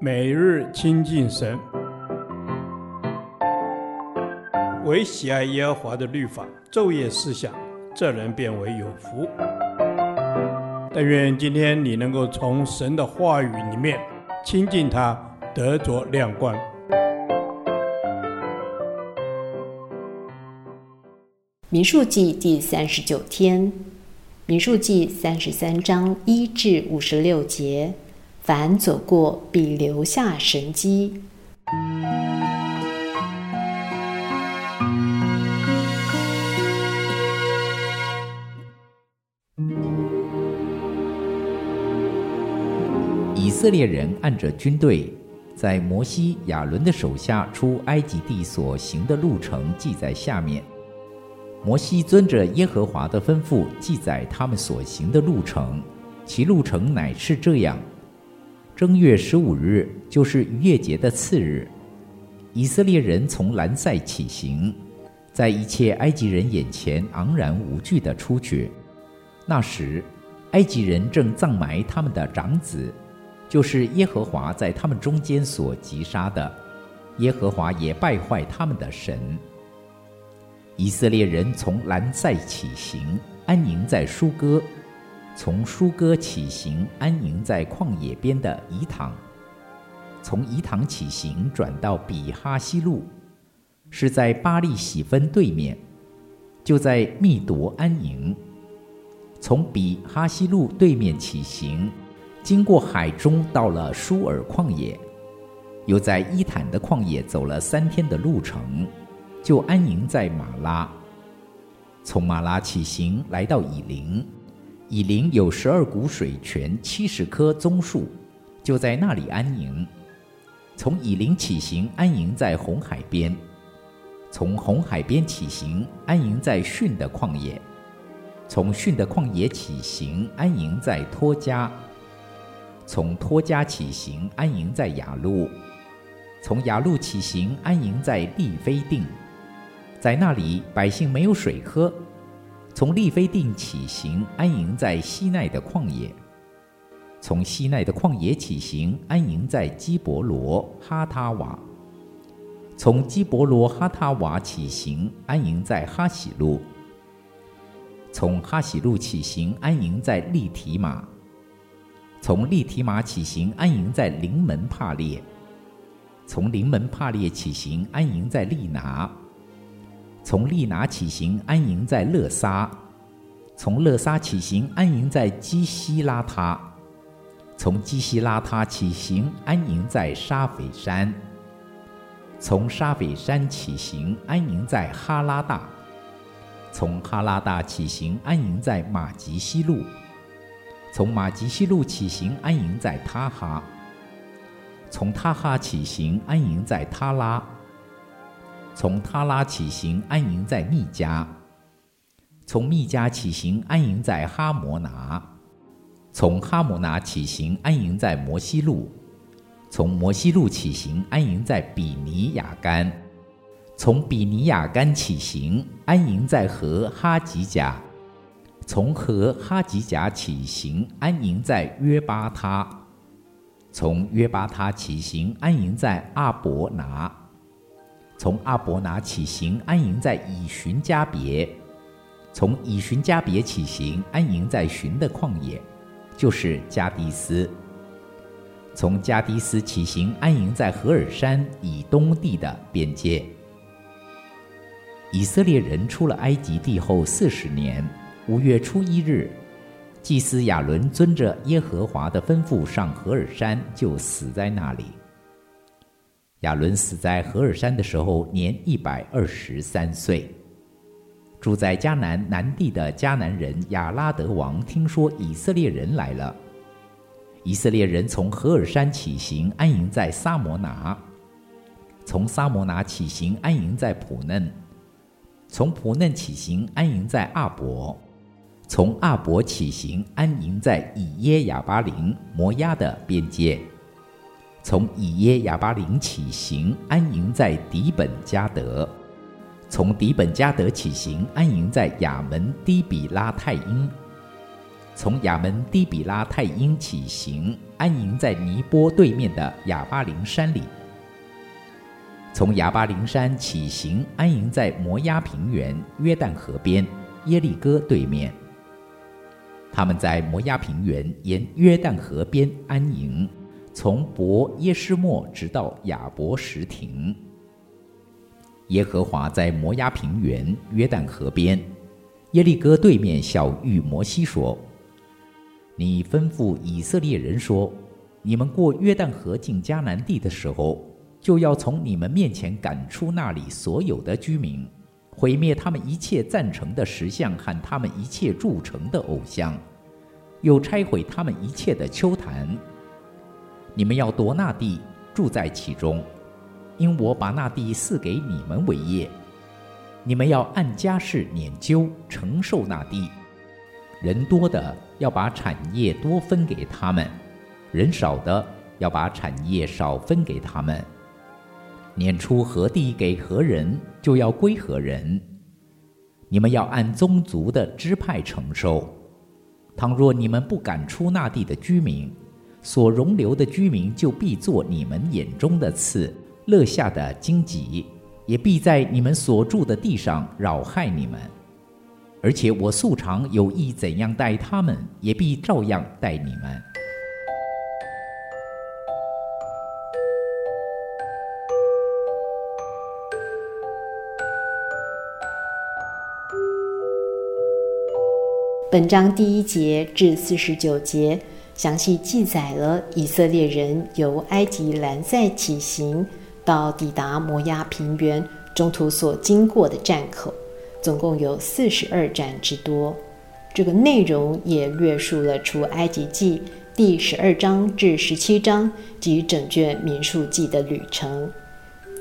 每日亲近神，唯喜爱耶和华的律法，昼夜思想，这人便为有福。但愿今天你能够从神的话语里面亲近他，得着亮光。民数记第三十九天，民数记三十三章一至五十六节，凡走过必留下神迹。以色列人按着军队，在摩西、亚伦的手下出埃及地所行的路程记在下面。摩西遵着耶和华的吩咐，记载他们所行的路程，其路程乃是这样：正月十五日，就是逾越节的次日，以色列人从兰塞起行，在一切埃及人眼前昂然无惧地出去。那时，埃及人正葬埋他们的长子，就是耶和华在他们中间所击杀的，耶和华也败坏他们的神。以色列人从兰塞起行，安营在舒歌；从舒歌起行，安营在旷野边的以坦；从以坦起行，转到比哈西路，是在巴利喜分对面，就在密夺安营；从比哈西路对面起行，经过海中，到了舒尔旷野，又在伊坦的旷野走了三天的路程。就安营在马拉，从马拉起行，来到以林。以林有十二股水泉，七十棵棕树，就在那里安营。从以林起行，安营在红海边。从红海边起行，安营在汛的旷野。从汛的旷野起行，安营在托家。从托家起行，安营在雅路。从雅路起行，安营在利非定。在那里，百姓没有水喝。从利非定起行，安营在西奈的旷野；从西奈的旷野起行，安营在基伯罗哈塔瓦；从基伯罗哈塔瓦起行，安营在哈喜路；从哈喜路起行，安营在利提马；从利提马起行，安营在临门帕列；从临门帕列起行，安营在利拿。从利拿起行，安营在勒沙；从勒沙起行，安营在基西拉他；从基西拉他起行，安营在沙斐山；从沙斐山起行，安营在哈拉大；从哈拉大起行，安营在马吉西路；从马吉西路起行，安营在他哈；从他哈起行，安营在他拉。从他拉起行，安营在密迦；从密迦起行，安营在哈摩拿；从哈摩拿起行，安营在摩西路；从摩西路起行，安营在比尼雅干；从比尼雅干起行，安营在何哈吉甲；从何哈吉甲起行，安营在约巴他；从约巴他起行，安营在阿伯拿。从阿伯拿起行，安营在以旬迦别；从以旬迦别起行，安营在寻的旷野，就是加低斯；从加低斯起行，安营在何尔山以东地的边界。以色列人出了埃及地后四十年，五月初一日，祭司亚伦遵着耶和华的吩咐上何尔山，就死在那里。亚伦死在何尔山的时候，年一百二十三岁。住在迦南南地的迦南人亚拉德王听说以色列人来了，以色列人从何尔山起行，安营在撒摩拿；从撒摩拿起行，安营在普嫩；从普嫩起行，安营在阿伯；从阿伯起行，安营在以耶亚巴林摩押的边界。从以耶亚巴林起行，安营在底本加德；从底本加德起行，安营在亚门低比拉太因；从亚门底比拉太因起行，安营在尼波对面的亚巴林山里。从亚巴林山起行，安营在摩押平原约旦河边耶利哥对面。他们在摩押平原沿约旦河边安营，从伯耶示麦直到亚伯实亭。耶和华在摩押平原约旦河边耶利哥对面小玉摩西说。你吩咐以色列人说：“你们过约旦河进迦南地的时候，就要从你们面前赶出那里所有的居民，毁灭他们一切赞成的石像和他们一切铸成的偶像，又拆毁他们一切的丘坛。你们要夺那地，住在其中，因我把那地赐给你们为业。你们要按家室拈阄，承受那地。”人多的要把产业多分给他们，人少的要把产业少分给他们。撵出何地给何人，就要归何人。你们要按宗族的支派承受。倘若你们不赶出那地的居民，所容留的居民就必做你们眼中的刺，乐下的荆棘，也必在你们所住的地上扰害你们。而且我素常有意怎样待他们，也必照样待你们。本章第一节至四十九节详细记载了以色列人由埃及兰塞起行，到抵达摩押平原，中途所经过的站口。总共有四十二站之多，这个内容也略述了出埃及记第十二章至十七章及整卷民数记的旅程。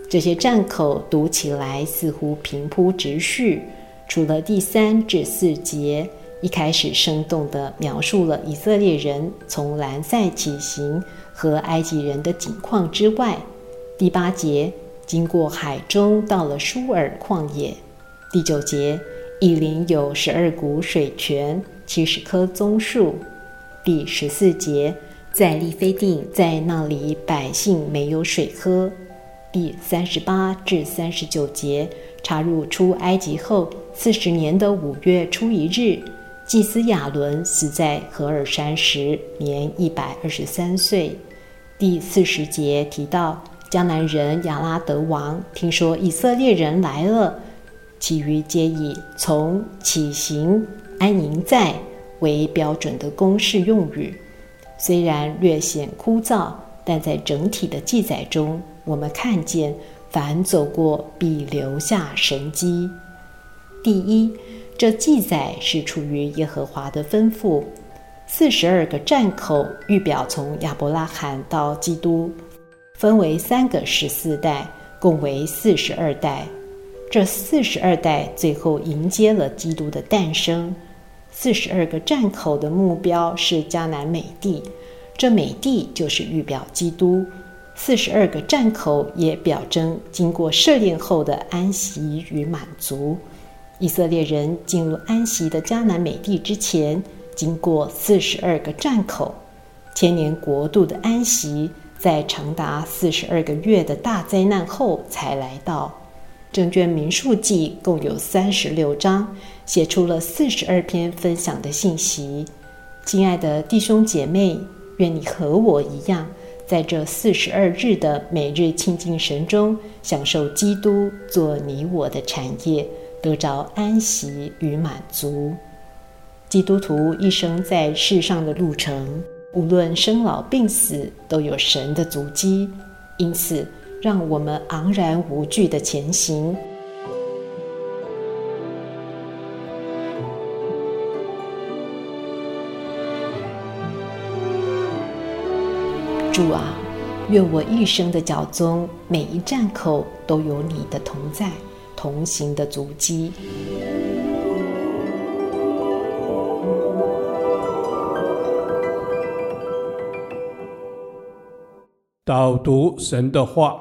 这些站口读起来似乎平铺直叙，除了第三至四节一开始生动地描述了以色列人从兰塞起行和埃及人的景况之外，第八节经过海中到了舒尔旷野。第九节，以林有十二股水泉，七十棵棕树。第十四节，在利非定，在那里百姓没有水喝。第三十八至三十九节，插入出埃及后四十年的五月初一日，祭司亚伦死在何尔山时，年一百二十三岁。第四十节提到迦南人亚拉得王听说以色列人来了。其余皆以从起行安营在为标准的公式用语，虽然略显枯燥，但在整体的记载中，我们看见凡走过必留下神迹。第一，这记载是出于耶和华的吩咐。四十二个站口预表从亚伯拉罕到基督，分为三个十四代，共为四十二代。这四十二代最后迎接了基督的诞生。四十二个站口的目标是迦南美地，这美地就是预表基督。四十二个站口也表征经过试炼后的安息与满足。以色列人进入安息的迦南美地之前，经过四十二个站口。千年国度的安息，在长达四十二个月的大灾难后才来到。整卷民数记共有三十六章，写出了四十二篇分享的信息。亲爱的弟兄姐妹，愿你和我一样，在这四十二日的每日亲近神中，享受基督做你我的产业，得着安息与满足。基督徒一生在世上的路程，无论生老病死，都有神的足迹，因此，让我们昂然无惧的前行。主啊，愿我一生的脚踪，每一站口都有你的同在、同行的足迹。导读神的话。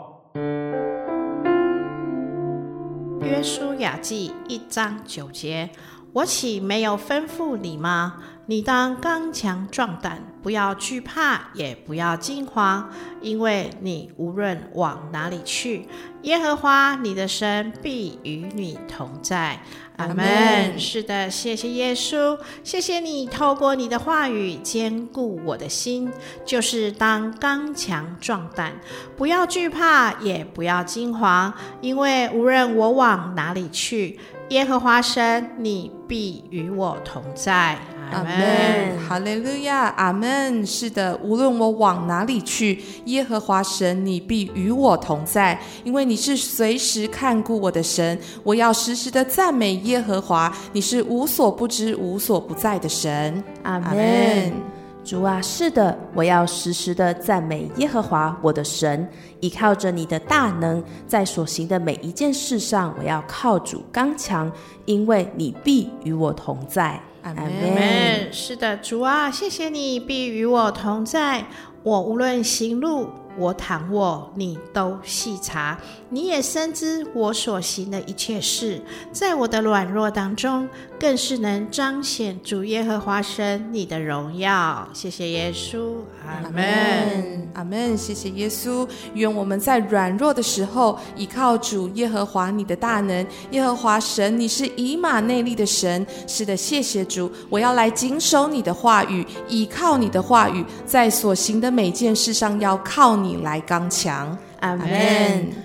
约书亚记一章九节，我岂没有吩咐你吗？你当刚强壮胆，不要惧怕，也不要惊慌，因为你无论往哪里去，耶和华你的神必与你同在。阿门。是的，谢谢耶稣，谢谢你透过你的话语坚固我的心，就是当刚强壮胆，不要惧怕，也不要惊慌，因为无论我往哪里去，耶和华神你必与我同在。阿门，哈利路亚，阿门。是的，无论我往哪里去，耶和华神，你必与我同在，因为你是随时看顾我的神。我要时时的赞美耶和华，你是无所不知、无所不在的神。阿门。主啊，是的，我要时时的赞美耶和华我的神，依靠着你的大能，在所行的每一件事上，我要靠主刚强，因为你必与我同在。阿门。是的，主啊，谢谢你必与我同在。我无论行路，我躺卧，你都细察，你也深知我所行的一切事。在我的软弱当中，更是能彰显主耶和华神你的荣耀。谢谢耶稣，阿门，阿门。谢谢耶稣。愿我们在软弱的时候，依靠主耶和华你的大能。耶和华神，你是以马内利的神。是的，谢谢主。我要来谨守你的话语，依靠你的话语，在所行的每件事上要靠你来刚强。阿门。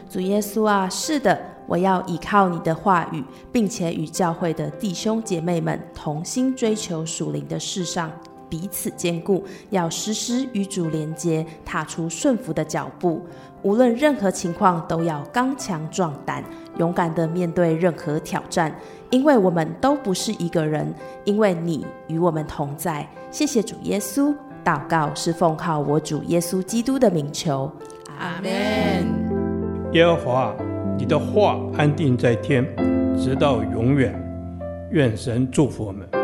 主耶稣啊，是的。我要依靠你的话语，并且与教会的弟兄姐妹们同心追求属灵的事上，彼此坚固，要时时与主连接，踏出顺服的脚步。无论任何情况，都要刚强壮胆，勇敢的面对任何挑战。因为我们都不是一个人，因为你与我们同在。谢谢主耶稣，祷告是奉靠我主耶稣基督的名求。阿门。耶和华。你的话安定在天，直到永远。愿神祝福我们。